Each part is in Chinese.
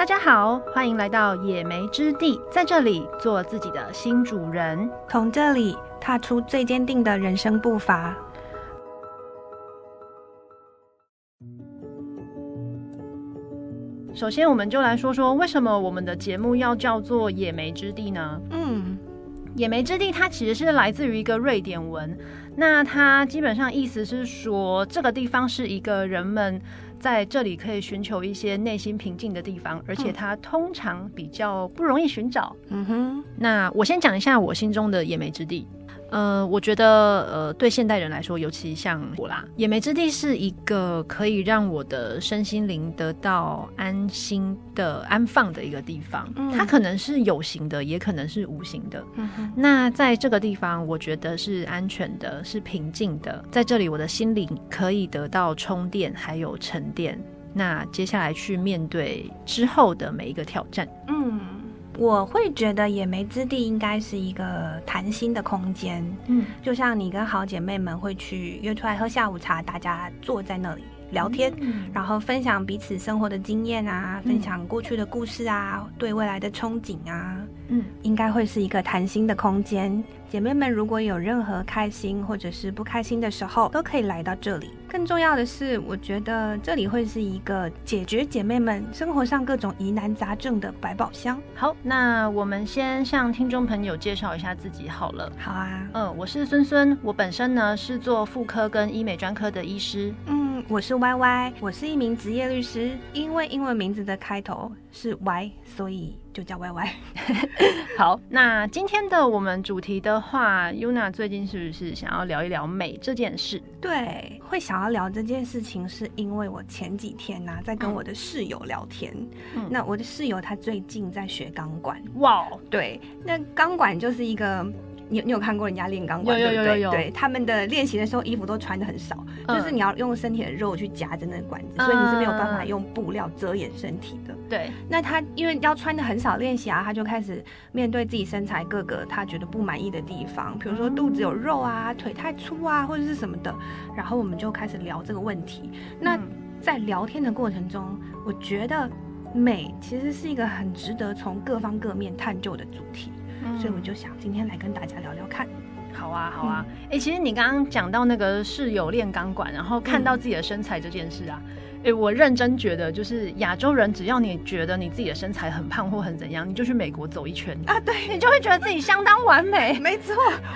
大家好，欢迎来到野莓之地，在这里做自己的新主人，从这里踏出最坚定的人生步伐。首先，我们就来说说为什么我们的节目要叫做野莓之地呢？嗯，野莓之地它其实是来自于一个瑞典文，那它基本上意思是说，这个地方是一个人们在这里可以寻求一些内心平静的地方，而且它通常比较不容易寻找。嗯哼，那我先讲一下我心中的野莓之地。呃，我觉得，呃，对现代人来说，尤其像我啦，野莓之地是一个可以让我的身心灵得到安心的安放的一个地方。嗯，它可能是有形的，也可能是无形的。嗯，那在这个地方，我觉得是安全的，是平静的。在这里，我的心灵可以得到充电，还有沉淀。那接下来去面对之后的每一个挑战。嗯。我会觉得野莓之地应该是一个谈心的空间，嗯，就像你跟好姐妹们会去约出来喝下午茶，大家坐在那里聊天，嗯，然后分享彼此生活的经验啊，分享过去的故事啊，对未来的憧憬啊，嗯，应该会是一个谈心的空间。姐妹们，如果有任何开心或者是不开心的时候，都可以来到这里。更重要的是，我觉得这里会是一个解决姐妹们生活上各种疑难杂症的百宝箱。好，那我们先向听众朋友介绍一下自己好了。好啊，嗯，我是孙孙，我本身呢是做妇科跟医美专科的医师。嗯，我是 Y Y，我是一名职业律师。因为英文名字的开头是 Y，所以。就叫 Y Y。好，那今天的我们主题的话，Yuna 最近是不是想要聊一聊美这件事？对，会想要聊这件事情，是因为我前几天呢、啊、在跟我的室友聊天。嗯，那我的室友他最近在学钢管。哇，对，那钢管就是一个。你你有看过人家练钢管？有有有有有。对，他们的练习的时候，衣服都穿的很少，嗯，就是你要用身体的肉去夹着那个管子，嗯，所以你是没有办法用布料遮掩身体的。对。那他因为要穿的很少练习啊，他就开始面对自己身材各个他觉得不满意的地方，比如说肚子有肉啊，腿太粗啊，或者是什么的。然后我们就开始聊这个问题。那在聊天的过程中，我觉得美其实是一个很值得从各方各面探究的主题。所以我就想今天来跟大家聊聊看。好啊，好啊。哎、嗯欸，其实你刚刚讲到那个室友练钢管，然后看到自己的身材这件事啊，哎、嗯欸，我认真觉得，就是亚洲人，只要你觉得你自己的身材很胖或很怎样，你就去美国走一圈啊，对，你就会觉得自己相当完美。没错，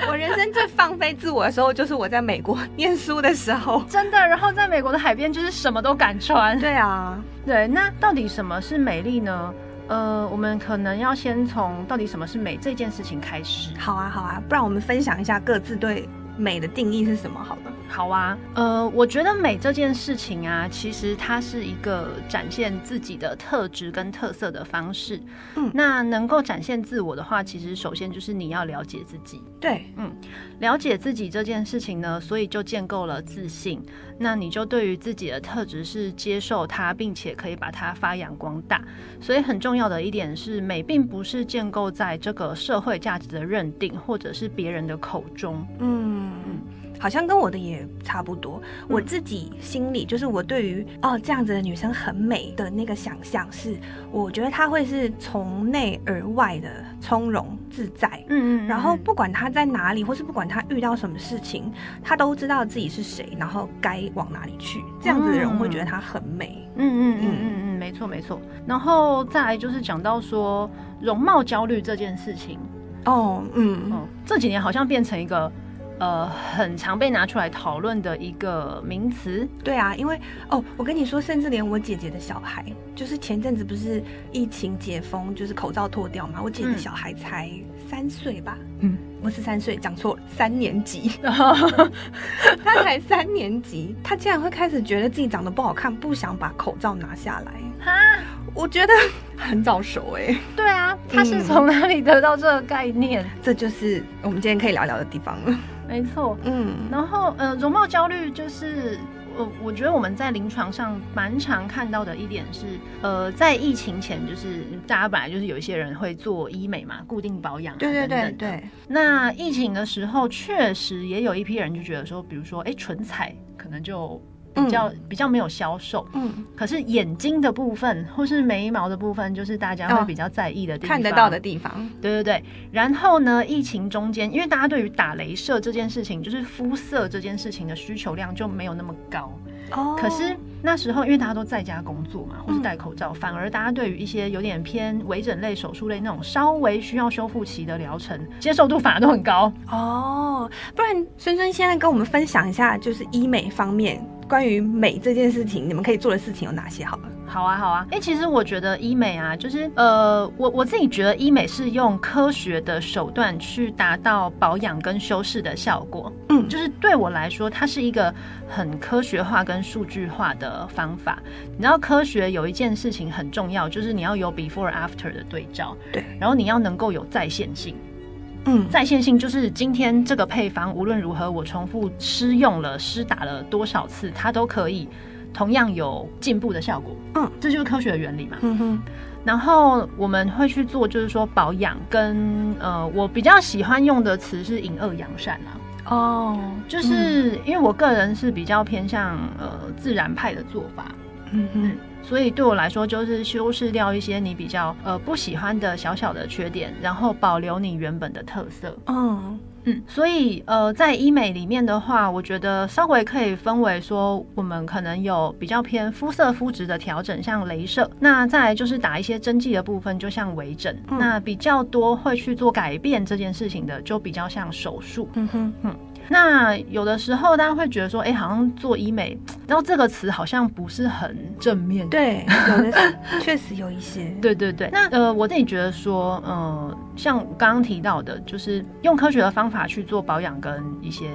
我人生最放飞自我的时候，就是我在美国念书的时候，真的。然后在美国的海边，就是什么都敢穿。对啊，对。那到底什么是美丽呢？呃，我们可能要先从到底什么是美这件事情开始。好啊，好啊，不然我们分享一下各自对美的定义是什么？好了。好啊，呃，我觉得美这件事情啊，其实它是一个展现自己的特质跟特色的方式。嗯，那能够展现自我的话，其实首先就是你要了解自己。对，嗯，了解自己这件事情呢，所以就建构了自信。那你就对于自己的特质是接受它，并且可以把它发扬光大。所以很重要的一点是，美并不是建构在这个社会价值的认定，或者是别人的口中。嗯。好像跟我的也差不多。我自己心里就是我对于哦这样子的女生很美的那个想象是，我觉得她会是从内而外的从容自在。嗯嗯。然后不管她在哪里，或是不管她遇到什么事情，她都知道自己是谁，然后该往哪里去。这样子的人我会觉得她很美。嗯嗯嗯嗯嗯，没错没错。然后再来就是讲到说容貌焦虑这件事情。哦，嗯嗯，这几年好像变成一个。呃，很常被拿出来讨论的一个名词。对啊，因为哦，我跟你说，甚至连我姐姐的小孩，就是前阵子不是疫情解封，就是口罩脱掉嘛，我姐的小孩才三岁吧？嗯，不是三岁，讲错了，三年级。他才三年级，他竟然会开始觉得自己长得不好看，不想把口罩拿下来。哈，我觉得很早熟哎。对啊，他是从哪里得到这个概念？嗯，这就是我们今天可以聊聊的地方了。没错，嗯，然后呃，容貌焦虑就是，呃，我觉得我们在临床上蛮常看到的一点是，呃，在疫情前，就是大家本来就是有一些人会做医美嘛，固定保养啊，对对对对。等等。那疫情的时候，确实也有一批人就觉得说，比如说，哎，唇彩可能就比较、嗯、比较没有销售。嗯，可是眼睛的部分或是眉毛的部分，就是大家会比较在意的地方，哦、看得到的地方。对对对。然后呢，疫情中间，因为大家对于打镭射这件事情，就是肤色这件事情的需求量就没有那么高。哦。可是那时候，因为大家都在家工作嘛，或是戴口罩，嗯、反而大家对于一些有点偏微整类、手术类那种稍微需要修复期的疗程，接受度反而都很高。哦，不然孙孙现在跟我们分享一下，就是医美方面关于美这件事情，你们可以做的事情有哪些？好了。好啊，好啊，哎、欸，其实我觉得医美啊，就是呃，我我自己觉得医美是用科学的手段去达到保养跟修饰的效果。嗯，就是对我来说，它是一个很科学化跟数据化的方法。你知道，科学有一件事情很重要，就是你要有 before after 的对照。对，然后你要能够有再现性。嗯，再现性就是今天这个配方无论如何，我重复施用了、施打了多少次，它都可以。同样有进步的效果，嗯，这就是科学的原理嘛。嗯哼，然后我们会去做，就是说保养跟呃，我比较喜欢用的词是引恶扬善啊。哦，就是因为我个人是比较偏向呃自然派的做法，嗯哼，所以对我来说就是修饰掉一些你比较呃不喜欢的小小的缺点，然后保留你原本的特色。嗯。嗯，所以呃，在医美里面的话，我觉得稍微可以分为说，我们可能有比较偏肤色肤质的调整，像镭射；那再来就是打一些针剂的部分，就像微整。嗯、那比较多会去做改变这件事情的，就比较像手术。嗯哼，嗯。那有的时候大家会觉得说，哎、欸，好像做医美，然后这个词好像不是很正面。对，有的是确实有一些。对对对。那呃，我自己觉得说，呃，像刚刚提到的，就是用科学的方法去做保养跟一些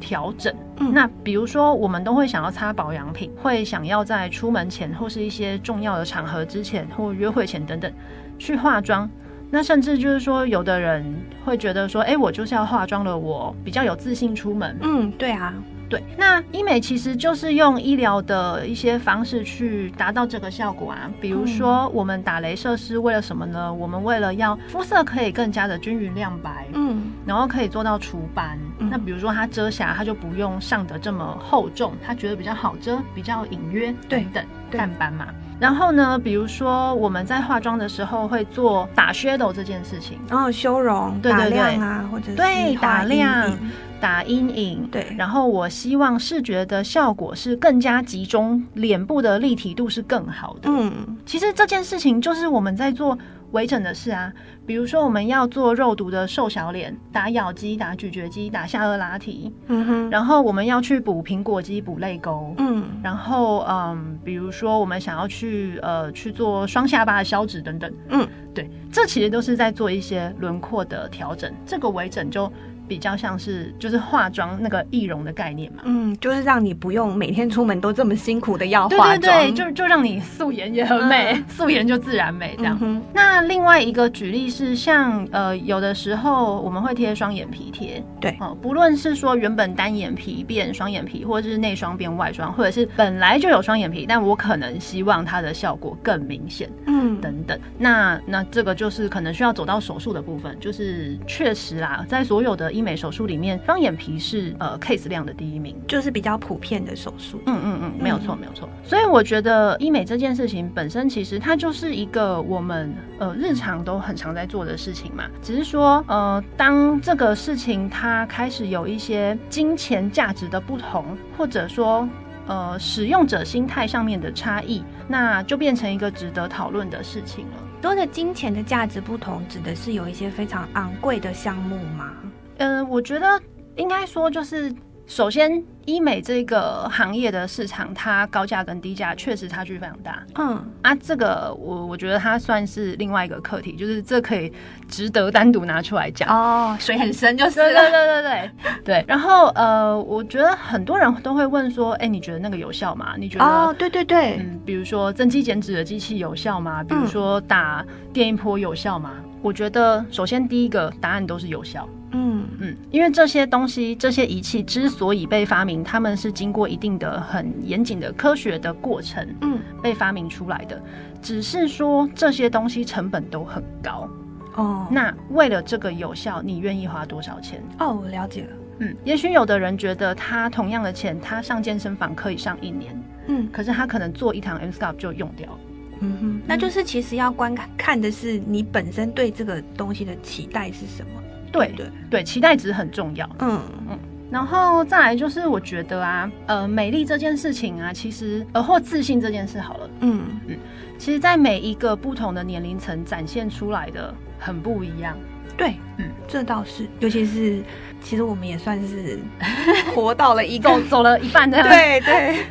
调整。嗯。那比如说，我们都会想要擦保养品，会想要在出门前或是一些重要的场合之前，或约会前等等去化妆。那甚至就是说，有的人会觉得说，哎、欸，我就是要化妆了，我比较有自信出门。嗯，对啊，对。那医美其实就是用医疗的一些方式去达到这个效果啊。比如说，我们打镭射是为了什么呢？我们为了要肤色可以更加的均匀亮白，嗯，然后可以做到除斑。嗯、那比如说它遮瑕，它就不用上的这么厚重，它觉得比较好遮，比较隐约，对等淡斑嘛。然后呢，比如说我们在化妆的时候会做打 shadow 这件事情，然后修容、对对对打亮啊，或者是对打亮、打阴影，对。然后我希望视觉的效果是更加集中，脸部的立体度是更好的。嗯，其实这件事情就是我们在做。微整的事啊，比如说我们要做肉毒的瘦小脸，打咬肌、打咀嚼肌、打下颚拉提，嗯哼，然后我们要去补苹果肌、补泪沟，嗯，然后嗯，比如说我们想要去呃去做双下巴的消脂等等，嗯，对，这其实都是在做一些轮廓的调整，这个微整就。比较像是就是化妆那个易容的概念嘛，嗯，就是让你不用每天出门都这么辛苦的要化妆，对对对，就就让你素颜也很美，嗯、素颜就自然美这样。嗯、那另外一个举例是像呃有的时候我们会贴双眼皮贴，对，哦、呃，不论是说原本单眼皮变双眼皮，或者是内双变外双，或者是本来就有双眼皮，但我可能希望它的效果更明显，嗯，等等。那那这个就是可能需要走到手术的部分，就是确实啦，在所有的。医美手术里面，双眼皮是呃 case 量的第一名，就是比较普遍的手术。嗯嗯嗯，没有错没有错。所以我觉得医美这件事情本身，其实它就是一个我们呃日常都很常在做的事情嘛。只是说呃，当这个事情它开始有一些金钱价值的不同，或者说呃使用者心态上面的差异，那就变成一个值得讨论的事情了。多的金钱的价值不同，指的是有一些非常昂贵的项目吗？嗯、呃，我觉得应该说就是，首先医美这个行业的市场，它高价跟低价确实差距非常大。嗯啊，这个我我觉得它算是另外一个课题，就是这可以值得单独拿出来讲。哦，水很深就是了。对对对对对 对。然后呃，我觉得很多人都会问说，哎、欸，你觉得那个有效吗？你觉得？哦，对对对。嗯，比如说增肌减脂的机器有效吗？比如说打电音波有效吗？嗯、我觉得首先第一个答案都是有效。嗯嗯，因为这些东西、这些仪器之所以被发明，他们是经过一定的很严谨的科学的过程，嗯，被发明出来的。只是说这些东西成本都很高哦。那为了这个有效，你愿意花多少钱？哦，我了解了。嗯，也许有的人觉得他同样的钱，他上健身房可以上一年，嗯，可是他可能做一堂 M Sculpt 就用掉了。嗯哼，那就是其实要观看看的是你本身对这个东西的期待是什么？对对对，期待值很重要。嗯。嗯，然后再来就是我觉得啊，呃，美丽这件事情啊，其实呃或自信这件事好了，嗯。嗯，其实在每一个不同的年龄层展现出来的很不一样。对，嗯，这倒是，尤其是其实我们也算是 活到了一个走走了一半的，对对。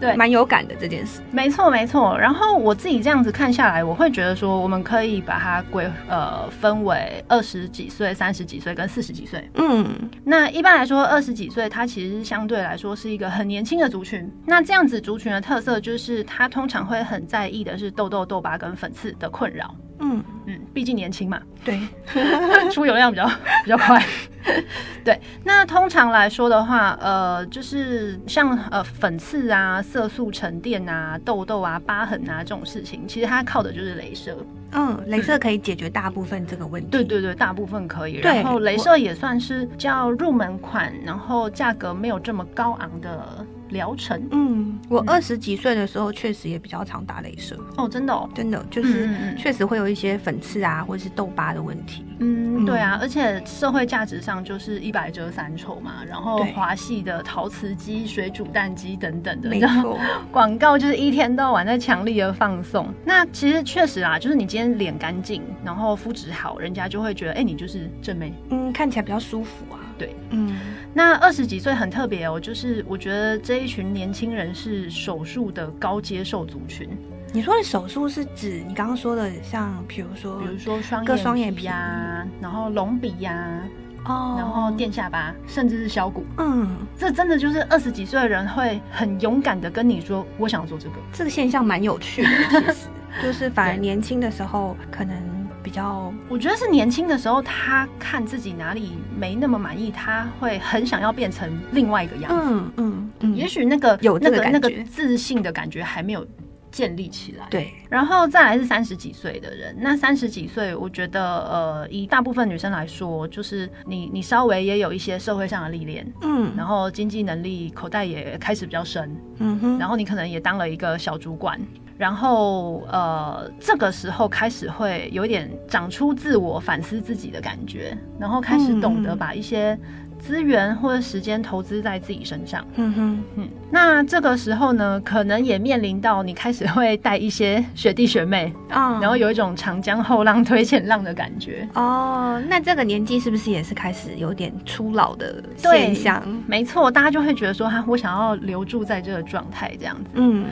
对，蛮有感的这件事，没错没错。然后我自己这样子看下来，我会觉得说，我们可以把它归呃分为二十几岁、三十几岁跟四十几岁。嗯，那一般来说，二十几岁它其实相对来说是一个很年轻的族群。那这样子族群的特色就是，它通常会很在意的是痘痘、痘疤跟粉刺的困扰。嗯嗯，毕竟年轻嘛，对，出油量比较比较快。对，那通常来说的话，呃，就是像呃粉刺啊、色素沉淀啊、痘痘啊、疤痕啊这种事情，其实它靠的就是镭射。嗯，镭射可以解决大部分这个问题。对对对，大部分可以。然后镭射也算是较入门款，然后价格没有这么高昂的。疗程，嗯，我二十几岁的时候确实也比较常打镭射。哦，真的，哦，真的就是确实会有一些粉刺啊，或者是痘疤的问题。嗯，对啊，而且社会价值上就是一百遮三丑嘛，然后华系的陶瓷机、水煮蛋机等等的，没错，广告就是一天到晚在强力的放送。那其实确实啊，就是你今天脸干净，然后肤质好，人家就会觉得，哎、欸，你就是正妹，嗯，看起来比较舒服啊。对，嗯。那二十几岁很特别哦，就是我觉得这一群年轻人是手术的高接受族群。你说的手术是指你刚刚说的，像比如说，比如说双割双眼皮啊，然后隆鼻呀，哦，然后垫下巴，甚至是削骨。嗯，这真的就是二十几岁的人会很勇敢的跟你说，我想要做这个。这个现象蛮有趣的，其实 就是反而年轻的时候可能。比较，我觉得是年轻的时候，他看自己哪里没那么满意，他会很想要变成另外一个样子。嗯嗯嗯，也许那个有那个那个自信的感觉还没有建立起来。对，然后再来是三十几岁的人，那三十几岁，我觉得呃，以大部分女生来说，就是你你稍微也有一些社会上的历练，嗯，然后经济能力口袋也开始比较深，嗯哼，然后你可能也当了一个小主管。然后，呃，这个时候开始会有一点长出自我反思自己的感觉，然后开始懂得把一些资源或者时间投资在自己身上。嗯哼，嗯，那这个时候呢，可能也面临到你开始会带一些学弟学妹啊，然后有一种长江后浪推前浪的感觉。哦，那这个年纪是不是也是开始有点初老的现象？没错，大家就会觉得说，哈，我想要留住在这个状态，这样子。嗯。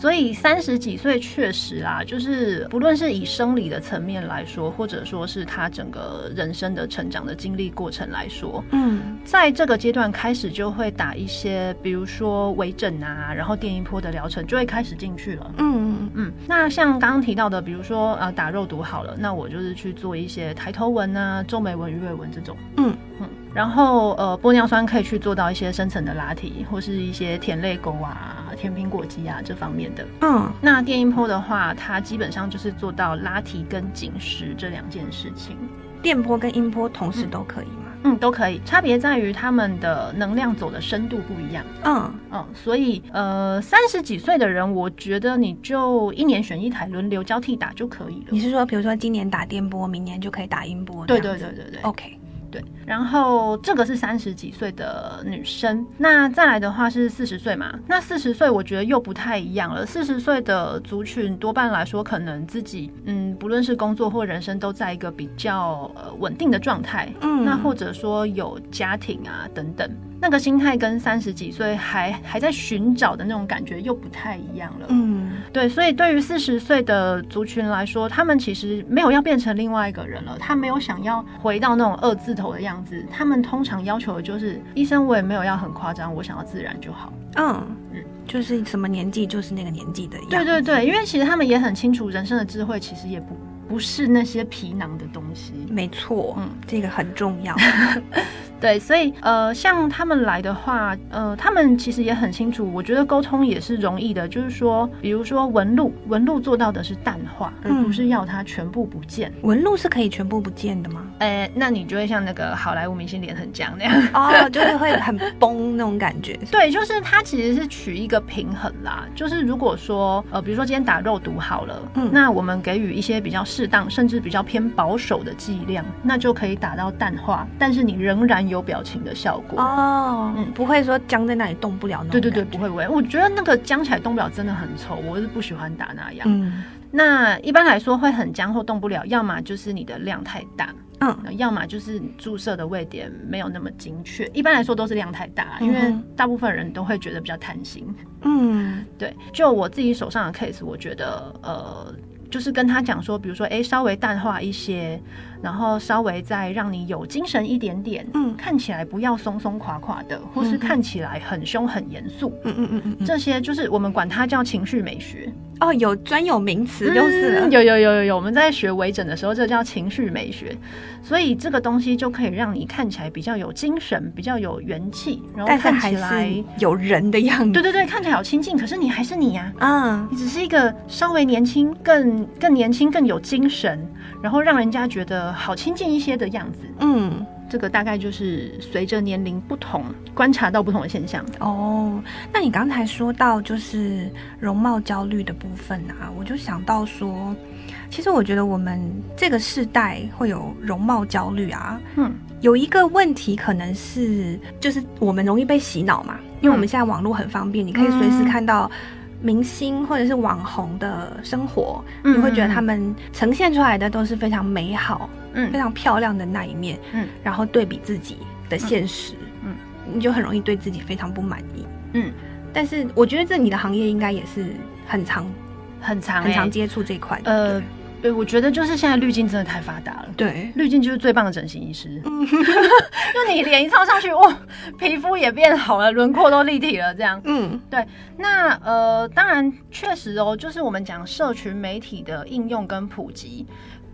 所以三十几岁确实啊，就是不论是以生理的层面来说，或者说是他整个人生的成长的经历过程来说，嗯，在这个阶段开始就会打一些，比如说微整啊，然后电音波的疗程就会开始进去了。嗯嗯。那像刚刚提到的，比如说呃打肉毒好了，那我就是去做一些抬头纹啊、皱眉纹、鱼尾纹这种。嗯嗯。然后呃玻尿酸可以去做到一些深层的拉提，或是一些填泪沟啊。甜苹果肌啊，这方面的，嗯，那电音波的话，它基本上就是做到拉提跟紧实这两件事情。电波跟音波同时都可以吗？嗯，都可以，差别在于他们的能量走的深度不一样。嗯嗯，所以呃，三十几岁的人，我觉得你就一年选一台，轮流交替打就可以了。你是说，比如说今年打电波，明年就可以打音波？对对对对对，OK。对，然后这个是三十几岁的女生，那再来的话是四十岁嘛？那四十岁我觉得又不太一样了。四十岁的族群多半来说，可能自己嗯，不论是工作或人生都在一个比较呃稳定的状态，嗯，那或者说有家庭啊等等。那个心态跟三十几岁还还在寻找的那种感觉又不太一样了。嗯，对，所以对于四十岁的族群来说，他们其实没有要变成另外一个人了，他没有想要回到那种二字头的样子。他们通常要求的就是，医生我也没有要很夸张，我想要自然就好。嗯嗯，就是什么年纪就是那个年纪的样子。对对对，因为其实他们也很清楚，人生的智慧其实也不不是那些皮囊的东西。没错，嗯，这个很重要。对，所以呃，像他们来的话，呃，他们其实也很清楚，我觉得沟通也是容易的，就是说，比如说纹路，纹路做到的是淡化，而不是要它全部不见。纹、嗯、路是可以全部不见的吗？哎，那你就会像那个好莱坞明星脸很僵那样哦，就是会很崩那种感觉。对，就是它其实是取一个平衡啦，就是如果说呃，比如说今天打肉毒好了，嗯，那我们给予一些比较适当，甚至比较偏保守的剂量，那就可以打到淡化，但是你仍然有表情的效果哦，嗯，不会说僵在那里动不了那种。对对对，不会不会，我觉得那个僵起来动不了真的很丑，我是不喜欢打那样。嗯，那一般来说会很僵或动不了，要么就是你的量太大，嗯，要么就是你注射的位点没有那么精确。一般来说都是量太大，因为大部分人都会觉得比较贪心。嗯，对，就我自己手上的 case，我觉得呃。就是跟他讲说，比如说，哎、欸，稍微淡化一些，然后稍微再让你有精神一点点，嗯，看起来不要松松垮垮的，或是看起来很凶很严肃，嗯嗯嗯。嗯，这些就是我们管它叫情绪美学。哦，有专有名词就是、嗯、有有有有有，我们在学微整的时候，这叫情绪美学，所以这个东西就可以让你看起来比较有精神，比较有元气，然后看起来有人的样子。对对对，看起来好亲近，可是你还是你呀、啊，嗯，你只是一个稍微年轻、更更年轻、更有精神，然后让人家觉得好亲近一些的样子，嗯。这个大概就是随着年龄不同，观察到不同的现象哦。那你刚才说到就是容貌焦虑的部分啊，我就想到说，其实我觉得我们这个世代会有容貌焦虑啊。嗯，有一个问题可能是，就是我们容易被洗脑嘛，因为我们现在网络很方便，你可以随时看到。明星或者是网红的生活，嗯，你会觉得他们呈现出来的都是非常美好，嗯，非常漂亮的那一面，嗯，然后对比自己的现实，嗯，你就很容易对自己非常不满意，嗯。但是我觉得这你的行业应该也是很常、很常、很常接触这块的，呃。对，我觉得就是现在滤镜真的太发达了。对，滤镜就是最棒的整形医师。嗯，就你脸一照上去，哇，皮肤也变好了，轮廓都立体了，这样。嗯，对。那呃，当然确实哦，就是我们讲社群媒体的应用跟普及，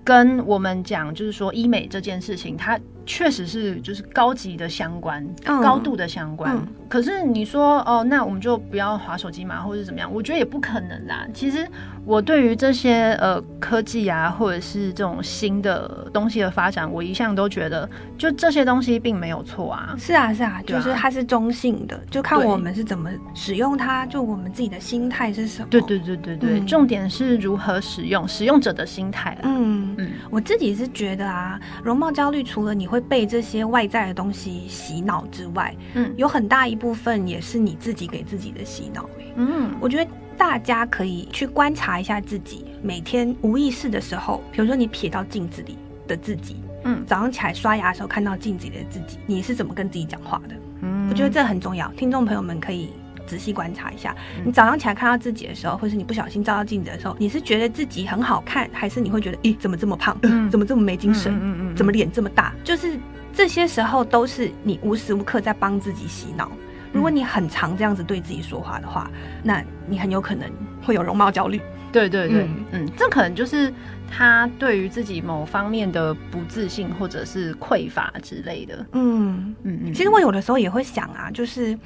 跟我们讲就是说医美这件事情，它。确实是，就是高级的相关，嗯、高度的相关。嗯、可是你说哦，那我们就不要划手机嘛，或者怎么样？我觉得也不可能啦。其实我对于这些呃科技啊，或者是这种新的东西的发展，我一向都觉得，就这些东西并没有错啊。是啊，是啊，就是它是中性的，就看我们是怎么使用它，就我们自己的心态是什么。对对对对对，嗯、重点是如何使用，使用者的心态。嗯嗯，我自己是觉得啊，容貌焦虑除了你会被这些外在的东西洗脑之外，嗯，有很大一部分也是你自己给自己的洗脑。嗯，我觉得大家可以去观察一下自己，每天无意识的时候，比如说你瞥到镜子里的自己，嗯，早上起来刷牙的时候看到镜子里的自己，你是怎么跟自己讲话的？嗯，我觉得这很重要，听众朋友们可以。仔细观察一下，你早上起来看到自己的时候，或是你不小心照到镜子的时候，你是觉得自己很好看，还是你会觉得，咦，怎么这么胖？嗯，怎么这么没精神？怎么脸这么大？就是这些时候都是你无时无刻在帮自己洗脑。如果你很常这样子对自己说话的话，那你很有可能会有容貌焦虑。对对对，嗯，嗯，这可能就是他对于自己某方面的不自信或者是匮乏之类的。嗯嗯嗯。其实我有的时候也会想啊，就是。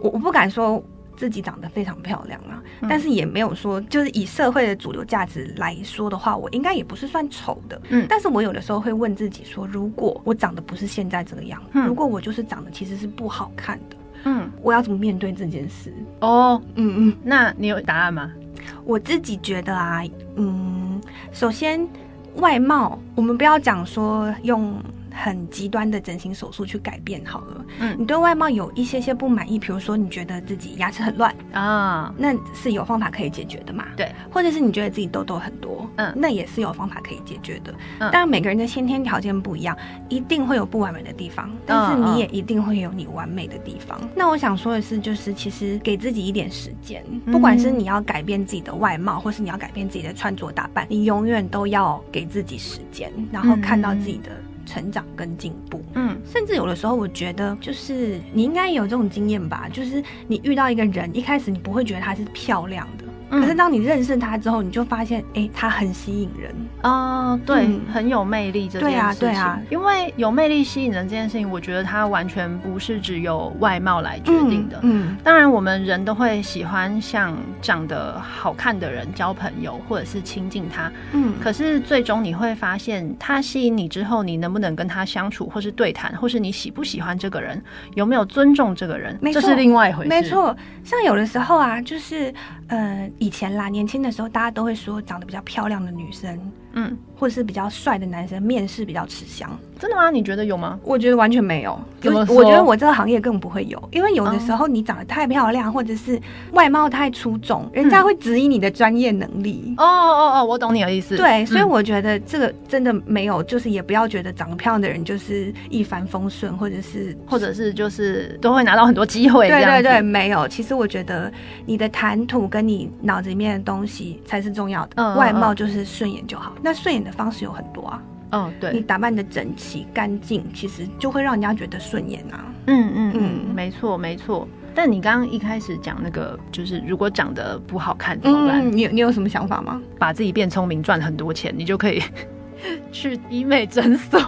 我我不敢说自己长得非常漂亮啊，嗯、但是也没有说，就是以社会的主流价值来说的话，我应该也不是算丑的。嗯，但是我有的时候会问自己说，如果我长得不是现在这个样子，嗯、如果我就是长得其实是不好看的，嗯，我要怎么面对这件事？哦，嗯嗯，那你有答案吗？我自己觉得啊，嗯，首先外貌，我们不要讲说用。很极端的整形手术去改变好了。嗯，你对外貌有一些些不满意，比如说你觉得自己牙齿很乱啊，那是有方法可以解决的嘛？对，或者是你觉得自己痘痘很多，嗯，那也是有方法可以解决的。嗯，当然每个人的先天条件不一样，一定会有不完美的地方，但是你也一定会有你完美的地方。那我想说的是，就是其实给自己一点时间，不管是你要改变自己的外貌，或是你要改变自己的穿着打扮，你永远都要给自己时间，然后看到自己的。成长跟进步，嗯，甚至有的时候，我觉得就是你应该有这种经验吧，就是你遇到一个人，一开始你不会觉得她是漂亮的，可是当你认识他之后，你就发现，哎、欸，他很吸引人哦，对，嗯、很有魅力这件事情。对啊，对啊，因为有魅力吸引人这件事情，我觉得他完全不是只有外貌来决定的。嗯，嗯当然我们人都会喜欢像长得好看的人交朋友，或者是亲近他。嗯，可是最终你会发现，他吸引你之后，你能不能跟他相处，或是对谈，或是你喜不喜欢这个人，有没有尊重这个人，这是另外一回事。没错，像有的时候啊，就是呃。以前啦，年轻的时候，大家都会说长得比较漂亮的女生，嗯，或者是比较帅的男生，面试比较吃香。真的吗？你觉得有吗？我觉得完全没有。有，我觉得我这个行业更不会有，因为有的时候你长得太漂亮，或者是外貌太出众，人家会质疑你的专业能力。哦哦哦，我懂你的意思。对，所以我觉得这个真的没有，就是也不要觉得长得漂亮的人就是一帆风顺，或者是或者是就是都会拿到很多机会。对对对，没有。其实我觉得你的谈吐跟你脑子里面的东西才是重要的，外貌就是顺眼就好。那顺眼的方式有很多啊。嗯、哦，对，你打扮的整齐干净，其实就会让人家觉得顺眼啊。嗯嗯嗯，没错没错。但你刚刚一开始讲那个，就是如果长得不好看怎么办？嗯、你你有什么想法吗？把自己变聪明，赚很多钱，你就可以 去医美诊所。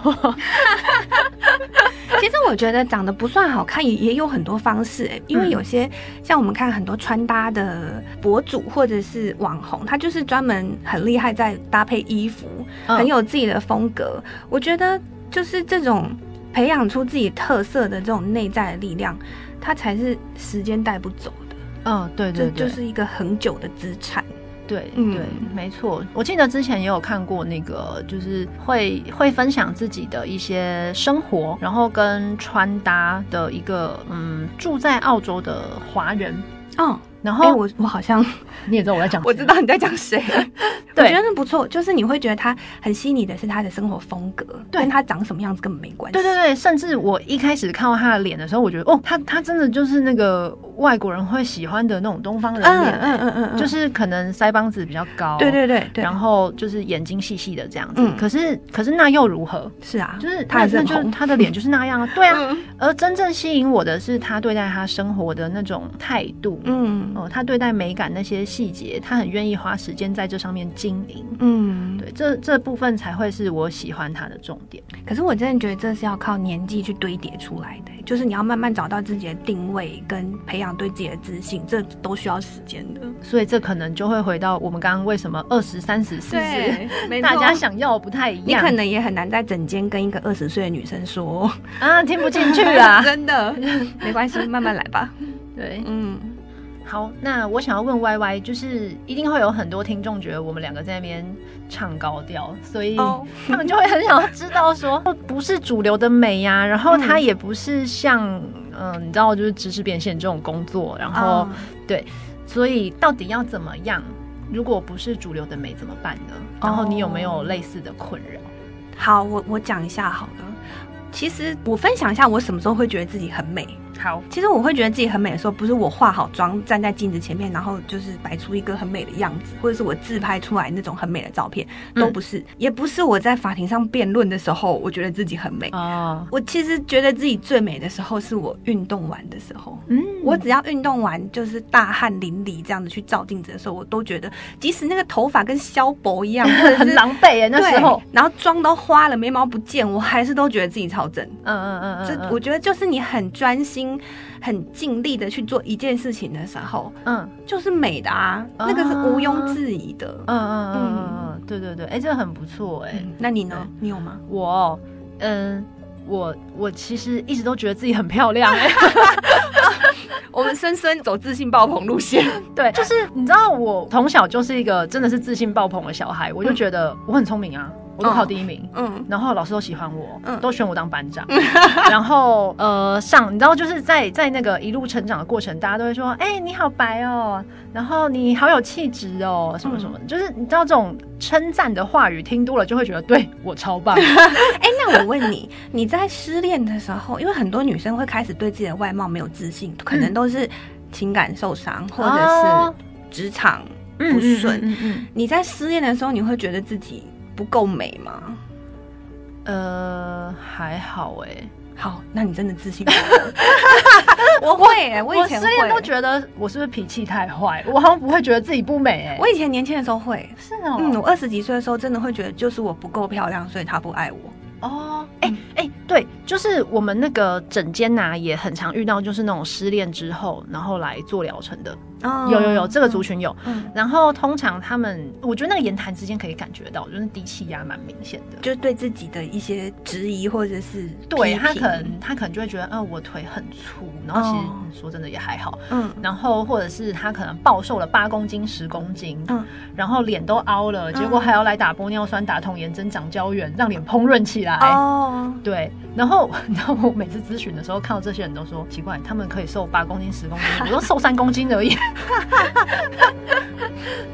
其实我觉得长得不算好看也也有很多方式哎，因为有些像我们看很多穿搭的博主或者是网红，他就是专门很厉害在搭配衣服，很有自己的风格。我觉得就是这种培养出自己特色的这种内在的力量，它才是时间带不走的。嗯，对对对，这就是一个很久的资产。对，嗯，对，没错。我记得之前也有看过那个，就是会会分享自己的一些生活，然后跟穿搭的一个，嗯，住在澳洲的华人，嗯。然后、欸、我我好像 你也知道我在讲，我知道你在讲谁。对，我觉得那不错，就是你会觉得他很吸引你的是他的生活风格，对，跟他长什么样子根本没关系。对对对，甚至我一开始看到他的脸的时候，我觉得哦，他他真的就是那个外国人会喜欢的那种东方人脸，嗯嗯嗯嗯，就是可能腮帮子比较高，对对对，然后就是眼睛细细的这样子。嗯、可是可是那又如何？是啊，就是他是就他的脸就是那样啊，对啊。嗯、而真正吸引我的是他对待他生活的那种态度，嗯。哦，他对待美感那些细节，他很愿意花时间在这上面经营。嗯，对，这这部分才会是我喜欢他的重点。可是我真的觉得这是要靠年纪去堆叠出来的，就是你要慢慢找到自己的定位，跟培养对自己的自信，这都需要时间的。所以这可能就会回到我们刚刚为什么二十三十四十，大家想要不太一样。你可能也很难在整间跟一个二十岁的女生说啊，听不进去啊，真的没关系，慢慢来吧。对，嗯。好，那我想要问 Y Y，就是一定会有很多听众觉得我们两个在那边唱高调，所以他们就会很想要知道说，不是主流的美呀、啊，然后它也不是像嗯、呃，你知道，就是知识变现这种工作，然后、oh. 对，所以到底要怎么样？如果不是主流的美怎么办呢？然后你有没有类似的困扰？好，我我讲一下好了。其实我分享一下，我什么时候会觉得自己很美。好，其实我会觉得自己很美的时候，不是我化好妆站在镜子前面，然后就是摆出一个很美的样子，或者是我自拍出来那种很美的照片，都不是，嗯、也不是我在法庭上辩论的时候，我觉得自己很美。哦，我其实觉得自己最美的时候，是我运动完的时候。嗯，我只要运动完，就是大汗淋漓这样子去照镜子的时候，我都觉得，即使那个头发跟削薄一样，很狼狈耶，那时候，然后妆都花了，眉毛不见，我还是都觉得自己超正。嗯嗯嗯嗯，这我觉得就是你很专心。很尽力的去做一件事情的时候，嗯，就是美的啊，啊那个是毋庸置疑的，嗯嗯嗯嗯，对对对，哎、欸，这个很不错，哎、嗯，那你呢？你有吗？我，嗯，我我其实一直都觉得自己很漂亮，哎，我们深深走自信爆棚路线，对，就是你知道，我从小就是一个真的是自信爆棚的小孩，我就觉得我很聪明啊。我都考第一名，嗯，然后老师都喜欢我，嗯，都选我当班长，然后呃上，你知道就是在在那个一路成长的过程，大家都会说，哎，你好白哦，然后你好有气质哦，什么什么，就是你知道这种称赞的话语听多了，就会觉得对我超棒。哎，那我问你，你在失恋的时候，因为很多女生会开始对自己的外貌没有自信，可能都是情感受伤，或者是职场不顺。嗯。你在失恋的时候，你会觉得自己不够美吗？呃，还好哎，好，那你真的自信吗？我会、欸，我以前都觉得我是不是脾气太坏，我 好像不会觉得自己不美、欸。我以前年轻的时候会，是哦，嗯，我二十几岁的时候真的会觉得就是我不够漂亮，所以他不爱我。哦，哎、欸、哎、欸，对，就是我们那个诊间呐，也很常遇到，就是那种失恋之后，然后来做疗程的。Oh, 有有有，这个族群有。嗯，然后通常他们，我觉得那个言谈之间可以感觉到，就是低气压蛮明显的，就是对自己的一些质疑或者是对他可能他可能就会觉得，啊、呃，我腿很粗，然后其实说真的也还好。嗯，然后或者是他可能暴瘦了八公斤、十公斤，嗯，然后脸都凹了，结果还要来打玻尿酸、打童颜针、长胶原，让脸膨润起来。哦，对。然后，你知道我每次咨询的时候，看到这些人都说奇怪，他们可以瘦八公斤、十公斤，我都瘦三公斤而已。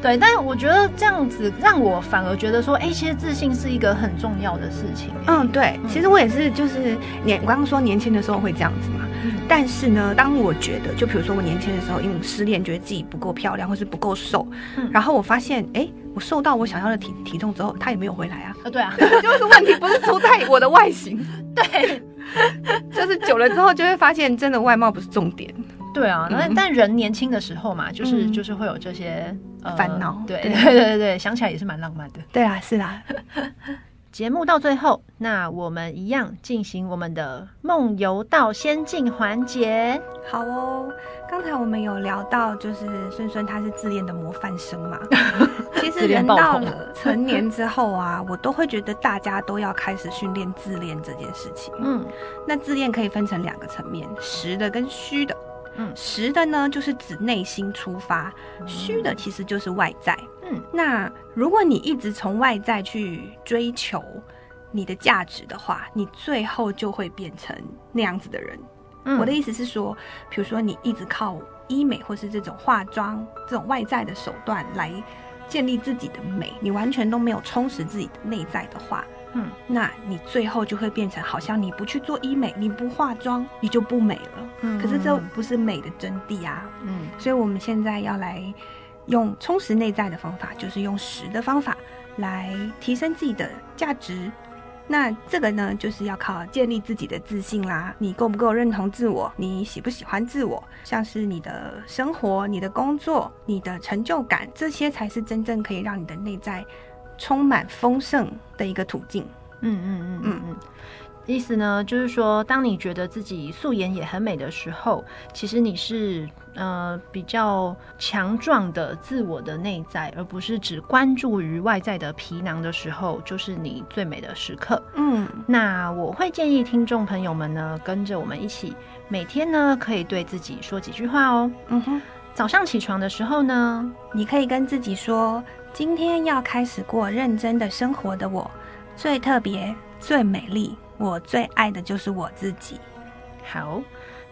对，但是我觉得这样子让我反而觉得说，哎、欸，其实自信是一个很重要的事情。嗯，对，其实我也是，就是年，我刚刚说年轻的时候会这样子嘛。嗯、但是呢，当我觉得，就比如说我年轻的时候，因为失恋，觉得自己不够漂亮，或是不够瘦，嗯、然后我发现，哎、欸，我瘦到我想要的体体重之后，他也没有回来啊。啊，对啊，就是问题不是出在我的外形，对，就是久了之后就会发现，真的外貌不是重点。对啊，那、嗯、但人年轻的时候嘛，就是、嗯、就是会有这些烦恼、呃。对对对对对，想起来也是蛮浪漫的。对啊，是啊。节目到最后，那我们一样进行我们的梦游到仙境环节。好哦，刚才我们有聊到，就是孙孙他是自恋的模范生嘛。其实人到了成年之后啊，我都会觉得大家都要开始训练自恋这件事情。嗯，那自恋可以分成两个层面，实的跟虚的。嗯，实的呢，就是指内心出发；虚的其实就是外在。嗯，那如果你一直从外在去追求你的价值的话，你最后就会变成那样子的人。嗯，我的意思是说，比如说你一直靠医美或是这种化妆这种外在的手段来建立自己的美，你完全都没有充实自己的内在的话。嗯，那你最后就会变成好像你不去做医美，你不化妆，你就不美了。嗯，可是这不是美的真谛啊。嗯，所以我们现在要来用充实内在的方法，就是用实的方法来提升自己的价值。那这个呢，就是要靠建立自己的自信啦。你够不够认同自我？你喜不喜欢自我？像是你的生活、你的工作、你的成就感，这些才是真正可以让你的内在。充满丰盛的一个途径。嗯嗯嗯嗯嗯，意思呢，就是说，当你觉得自己素颜也很美的时候，其实你是呃比较强壮的自我的内在，而不是只关注于外在的皮囊的时候，就是你最美的时刻。嗯，那我会建议听众朋友们呢，跟着我们一起，每天呢可以对自己说几句话哦。嗯哼，早上起床的时候呢，你可以跟自己说。今天要开始过认真的生活的我，最特别、最美丽，我最爱的就是我自己。好，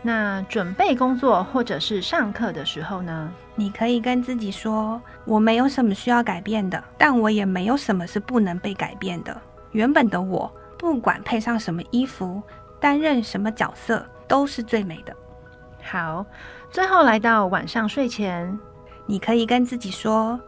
那准备工作或者是上课的时候呢，你可以跟自己说：我没有什么需要改变的，但我也没有什么是不能被改变的。原本的我，不管配上什么衣服，担任什么角色，都是最美的。好，最后来到晚上睡前，你可以跟自己说。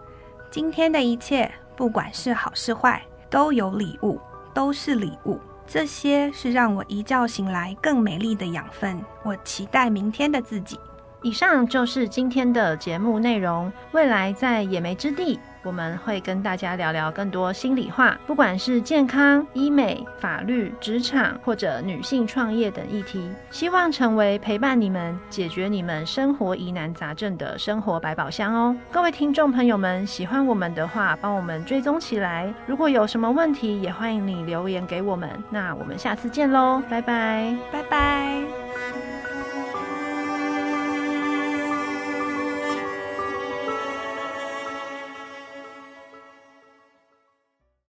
今天的一切，不管是好是坏，都有礼物，都是礼物。这些是让我一觉醒来更美丽的养分。我期待明天的自己。以上就是今天的节目内容。未来在野莓之地。我们会跟大家聊聊更多心里话，不管是健康、医美、法律、职场或者女性创业等议题，希望成为陪伴你们、解决你们生活疑难杂症的生活百宝箱哦。各位听众朋友们，喜欢我们的话，帮我们追踪起来。如果有什么问题，也欢迎你留言给我们。那我们下次见喽，拜拜，拜拜。